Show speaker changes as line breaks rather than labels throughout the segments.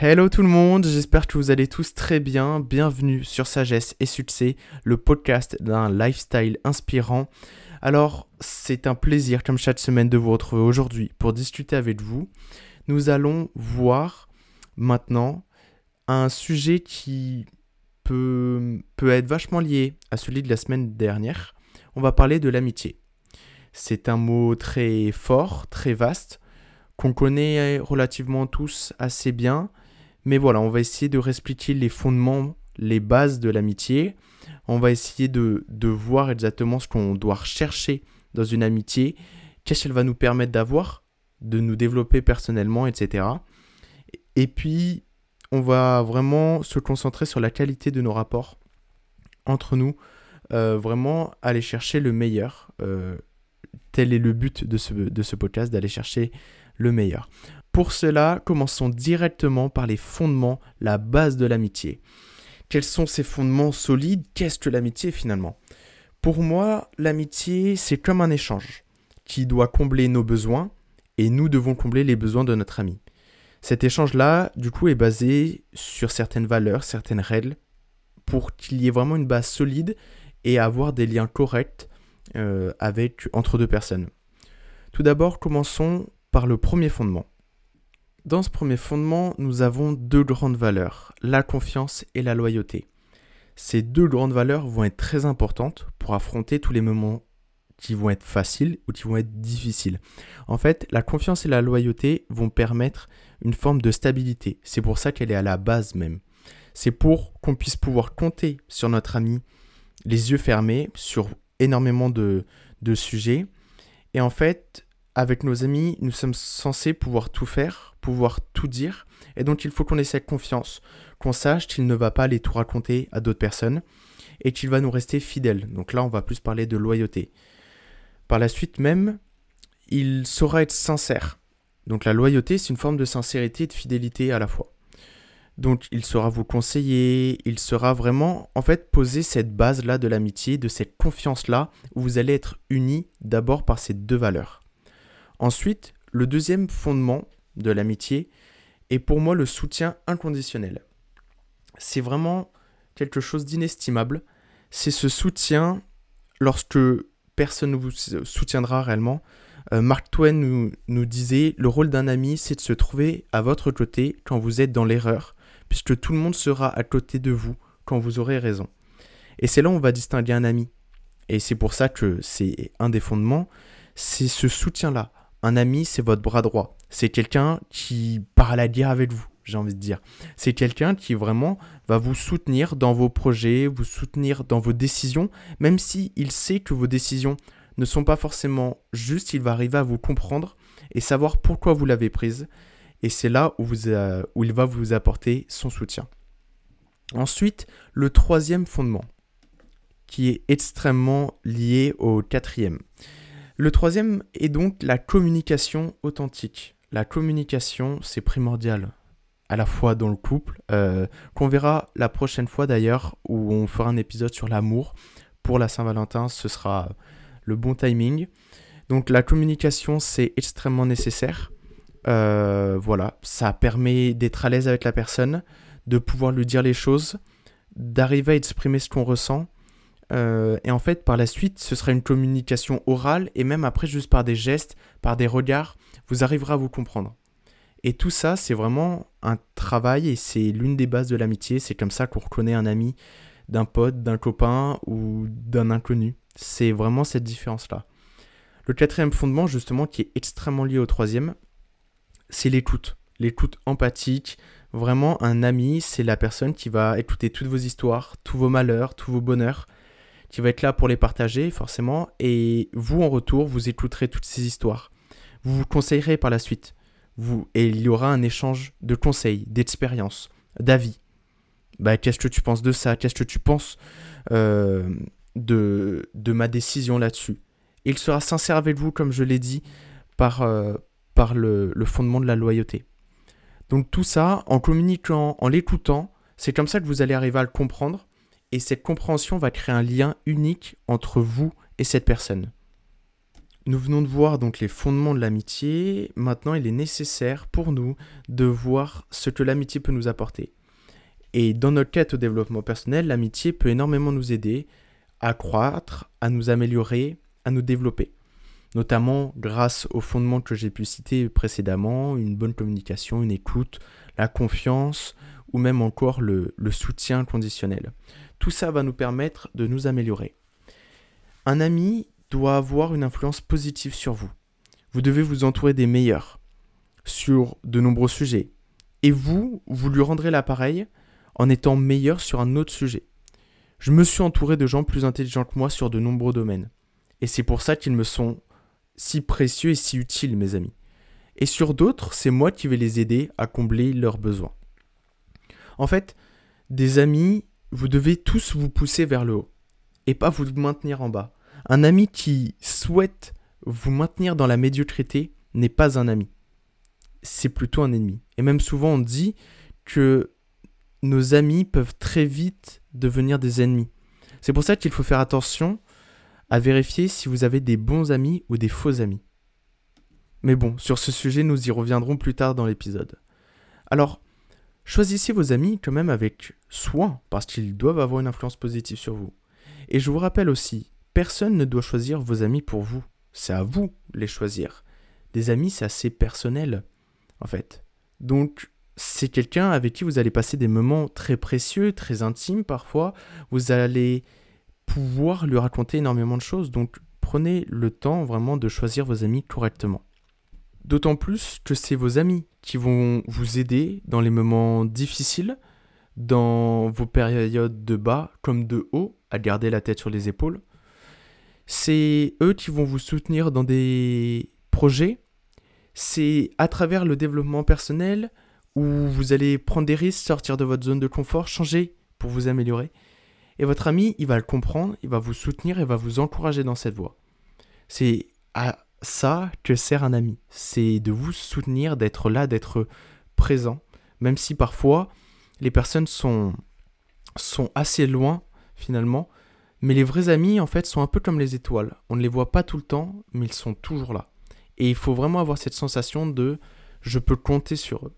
Hello tout le monde, j'espère que vous allez tous très bien. Bienvenue sur Sagesse et Succès, le podcast d'un lifestyle inspirant. Alors, c'est un plaisir comme chaque semaine de vous retrouver aujourd'hui pour discuter avec vous. Nous allons voir maintenant un sujet qui peut, peut être vachement lié à celui de la semaine dernière. On va parler de l'amitié. C'est un mot très fort, très vaste, qu'on connaît relativement tous assez bien. Mais voilà, on va essayer de réexpliquer les fondements, les bases de l'amitié. On va essayer de, de voir exactement ce qu'on doit rechercher dans une amitié, qu'est-ce qu'elle va nous permettre d'avoir, de nous développer personnellement, etc. Et puis, on va vraiment se concentrer sur la qualité de nos rapports entre nous, euh, vraiment aller chercher le meilleur. Euh, tel est le but de ce, de ce podcast, d'aller chercher le meilleur. Pour cela, commençons directement par les fondements, la base de l'amitié. Quels sont ces fondements solides? Qu'est-ce que l'amitié finalement? Pour moi, l'amitié, c'est comme un échange qui doit combler nos besoins et nous devons combler les besoins de notre ami. Cet échange-là, du coup, est basé sur certaines valeurs, certaines règles, pour qu'il y ait vraiment une base solide et avoir des liens corrects euh, entre deux personnes. Tout d'abord, commençons par le premier fondement. Dans ce premier fondement, nous avons deux grandes valeurs, la confiance et la loyauté. Ces deux grandes valeurs vont être très importantes pour affronter tous les moments qui vont être faciles ou qui vont être difficiles. En fait, la confiance et la loyauté vont permettre une forme de stabilité. C'est pour ça qu'elle est à la base même. C'est pour qu'on puisse pouvoir compter sur notre ami les yeux fermés sur énormément de, sujets. Et en fait, avec nos amis, nous sommes censés pouvoir tout faire, pouvoir tout dire. Et donc, il faut qu'on ait cette confiance, qu'on sache qu'il ne va pas aller tout raconter à d'autres personnes et qu'il va nous rester fidèle. Donc là, on va plus parler de loyauté. Par la suite même, il saura être sincère. Donc la loyauté, c'est une forme de sincérité et de fidélité à la fois. Donc il saura vous conseiller, il sera vraiment en fait poser cette base-là de l'amitié, de cette confiance-là, où vous allez être unis d'abord par ces deux valeurs. Ensuite, le deuxième fondement de l'amitié est pour moi le soutien inconditionnel. C'est vraiment quelque chose d'inestimable. C'est ce soutien lorsque personne ne vous soutiendra réellement. Euh, Mark Twain nous, nous disait le rôle d'un ami, c'est de se trouver à votre côté quand vous êtes dans l'erreur, puisque tout le monde sera à côté de vous quand vous aurez raison. Et c'est là où on va distinguer un ami. Et c'est pour ça que c'est un des fondements, c'est ce soutien-là. Un ami, c'est votre bras droit. C'est quelqu'un qui parle à dire avec vous, j'ai envie de dire. C'est quelqu'un qui vraiment va vous soutenir dans vos projets, vous soutenir dans vos décisions, même si il sait que vos décisions ne sont pas forcément justes, il va arriver à vous comprendre et savoir pourquoi vous l'avez prise. Et c'est là où, où il va vous apporter son soutien. Ensuite, le troisième fondement, qui est extrêmement lié au quatrième. Le troisième est donc la communication authentique. La communication, c'est primordial à la fois dans le couple, euh, qu'on verra la prochaine fois d'ailleurs, où on fera un épisode sur l'amour. Pour la Saint-Valentin, ce sera le bon timing. Donc la communication, c'est extrêmement nécessaire. Euh, voilà, ça permet d'être à l'aise avec la personne, de pouvoir lui dire les choses, d'arriver à exprimer ce qu'on ressent. Euh, et en fait, par la suite, ce sera une communication orale et même après, juste par des gestes, par des regards, vous arriverez à vous comprendre. Et tout ça, c'est vraiment un travail et c'est l'une des bases de l'amitié. C'est comme ça qu'on reconnaît un ami d'un pote, d'un copain ou d'un inconnu. C'est vraiment cette différence-là. Le quatrième fondement, justement, qui est extrêmement lié au troisième, c'est l'écoute. L'écoute empathique. Vraiment, un ami, c'est la personne qui va écouter toutes vos histoires, tous vos malheurs, tous vos bonheurs, qui va être là pour les partager, forcément. Et vous, en retour, vous écouterez toutes ces histoires. Vous vous conseillerez par la suite et il y aura un échange de conseils, d'expériences, d'avis. Bah, qu'est-ce que tu penses de ça? Qu'est-ce que tu penses euh, de, ma décision là-dessus? Il sera sincère avec vous, comme je l'ai dit, par, euh, le, fondement de la loyauté. Donc tout ça, en communiquant, en l'écoutant, c'est comme ça que vous allez arriver à le comprendre. Et cette compréhension va créer un lien unique entre vous et cette personne. Nous venons de voir donc les fondements de l'amitié. Maintenant, il est nécessaire pour nous de voir ce que l'amitié peut nous apporter. Et dans notre quête au développement personnel, l'amitié peut énormément nous aider à croître, à nous améliorer, à nous développer. Notamment grâce aux fondements que j'ai pu citer précédemment, une bonne communication, une écoute, la confiance ou même encore le, soutien conditionnel. Tout ça va nous permettre de nous améliorer. Un ami doit avoir une influence positive sur vous. Vous devez vous entourer des meilleurs sur de nombreux sujets. Et vous, vous lui rendrez l'appareil en étant meilleur sur un autre sujet. Je me suis entouré de gens plus intelligents que moi sur de nombreux domaines. Et c'est pour ça qu'ils me sont si précieux et si utiles, mes amis. Et sur d'autres, c'est moi qui vais les aider à combler leurs besoins. En fait, des amis, vous devez tous vous pousser vers le haut et pas vous maintenir en bas. Un ami qui souhaite vous maintenir dans la médiocrité n'est pas un ami. C'est plutôt un ennemi. Et même souvent on dit que nos amis peuvent très vite devenir des ennemis. C'est pour ça qu'il faut faire attention à vérifier si vous avez des bons amis ou des faux amis. Mais bon, sur ce sujet, nous y reviendrons plus tard dans l'épisode. Alors, choisissez vos amis quand même avec soin, parce qu'ils doivent avoir une influence positive sur vous. Et je vous rappelle aussi, personne ne doit choisir vos amis pour vous. C'est à vous de les choisir. Des amis, c'est assez personnel, en fait. Donc, c'est quelqu'un avec qui vous allez passer des moments très précieux, très intimes parfois. Vous allez pouvoir lui raconter énormément de choses. Donc, prenez le temps vraiment de choisir vos amis correctement. D'autant plus que c'est vos amis qui vont vous aider dans les moments difficiles, dans vos périodes de bas comme de haut, à garder la tête sur les épaules. C'est eux qui vont vous soutenir dans des projets. C'est à travers le développement personnel où vous allez prendre des risques, sortir de votre zone de confort, changer pour vous améliorer. Et votre ami, il va le comprendre, il va vous soutenir et va vous encourager dans cette voie. C'est à ça que sert un ami. C'est de vous soutenir, d'être là, d'être présent. Même si parfois les personnes sont, sont assez loin finalement. Mais les vrais amis, en fait, sont un peu comme les étoiles. On ne les voit pas tout le temps, mais ils sont toujours là. Et il faut vraiment avoir cette sensation de je peux compter sur eux.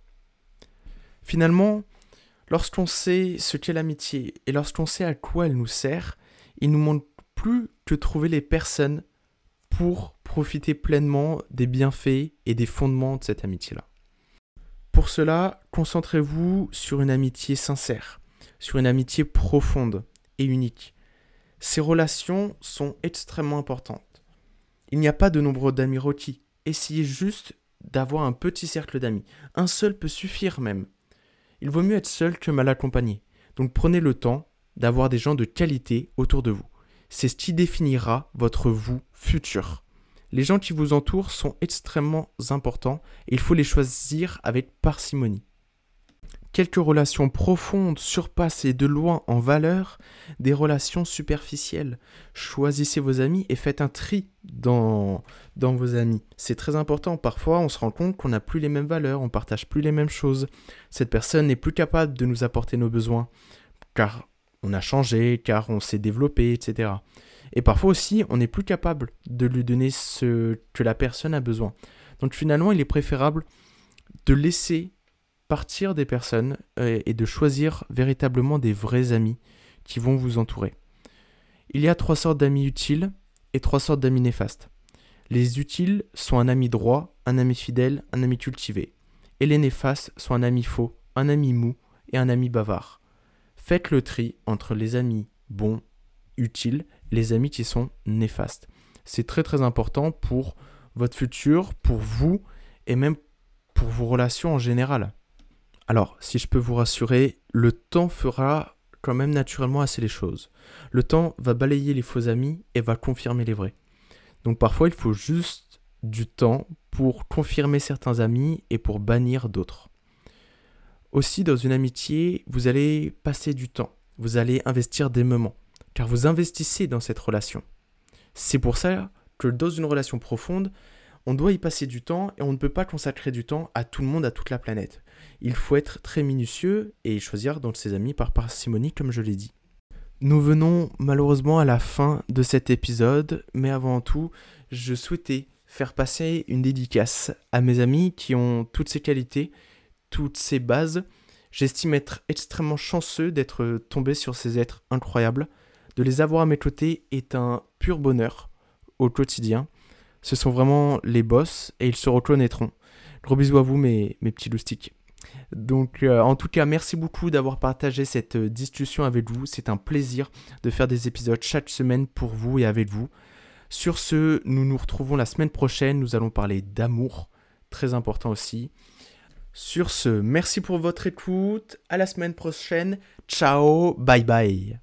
Finalement, lorsqu'on sait ce qu'est l'amitié et lorsqu'on sait à quoi elle nous sert, il nous manque plus que trouver les personnes pour profiter pleinement des bienfaits et des fondements de cette amitié-là. Pour cela, concentrez-vous sur une amitié sincère, sur une amitié profonde, unique. Ces relations sont extrêmement importantes. Il n'y a pas de nombre d'amis requis. Essayez juste d'avoir un petit cercle d'amis. Un seul peut suffire même. Il vaut mieux être seul que mal accompagné. Donc prenez le temps d'avoir des gens de qualité autour de vous. C'est ce qui définira votre vous futur. Les gens qui vous entourent sont extrêmement importants et il faut les choisir avec parcimonie quelques relations profondes surpassent de loin en valeur des relations superficielles. Choisissez vos amis et faites un tri dans, vos amis. C'est très important. Parfois, on se rend compte qu'on n'a plus les mêmes valeurs, on partage plus les mêmes choses. Cette personne n'est plus capable de nous apporter nos besoins, car on a changé, car on s'est développé, etc. Et parfois aussi, on n'est plus capable de lui donner ce que la personne a besoin. Donc finalement, il est préférable de laisser partir des personnes euh, et de choisir véritablement des vrais amis qui vont vous entourer. Il y a trois sortes d'amis utiles et trois sortes d'amis néfastes. Les utiles sont un ami droit, un ami fidèle, un ami cultivé. Et les néfastes sont un ami faux, un ami mou et un ami bavard. Faites le tri entre les amis bons, utiles, les amis qui sont néfastes. C'est très très important pour votre futur, pour vous et même pour vos relations en général. Alors, si je peux vous rassurer, le temps fera quand même naturellement assez les choses. Le temps va balayer les faux amis et va confirmer les vrais. Donc parfois, il faut juste du temps pour confirmer certains amis et pour bannir d'autres. Aussi, dans une amitié, vous allez passer du temps, vous allez investir des moments, car vous investissez dans cette relation. C'est pour ça que dans une relation profonde, on doit y passer du temps et on ne peut pas consacrer du temps à tout le monde, à toute la planète. Il faut être très minutieux et choisir dans ses amis par parcimonie, comme je l'ai dit. Nous venons malheureusement à la fin de cet épisode, mais avant tout, je souhaitais faire passer une dédicace à mes amis qui ont toutes ces qualités, toutes ces bases. J'estime être extrêmement chanceux d'être tombé sur ces êtres incroyables. De les avoir à mes côtés est un pur bonheur au quotidien. Ce sont vraiment les boss et ils se reconnaîtront. Gros bisous à vous mes, petits loustiques. Donc euh, en tout cas, merci beaucoup d'avoir partagé cette euh, discussion avec vous. C'est un plaisir de faire des épisodes chaque semaine pour vous et avec vous. Sur ce, nous nous retrouvons la semaine prochaine. Nous allons parler d'amour, très important aussi. Sur ce, merci pour votre écoute. À la semaine prochaine. Ciao, bye bye.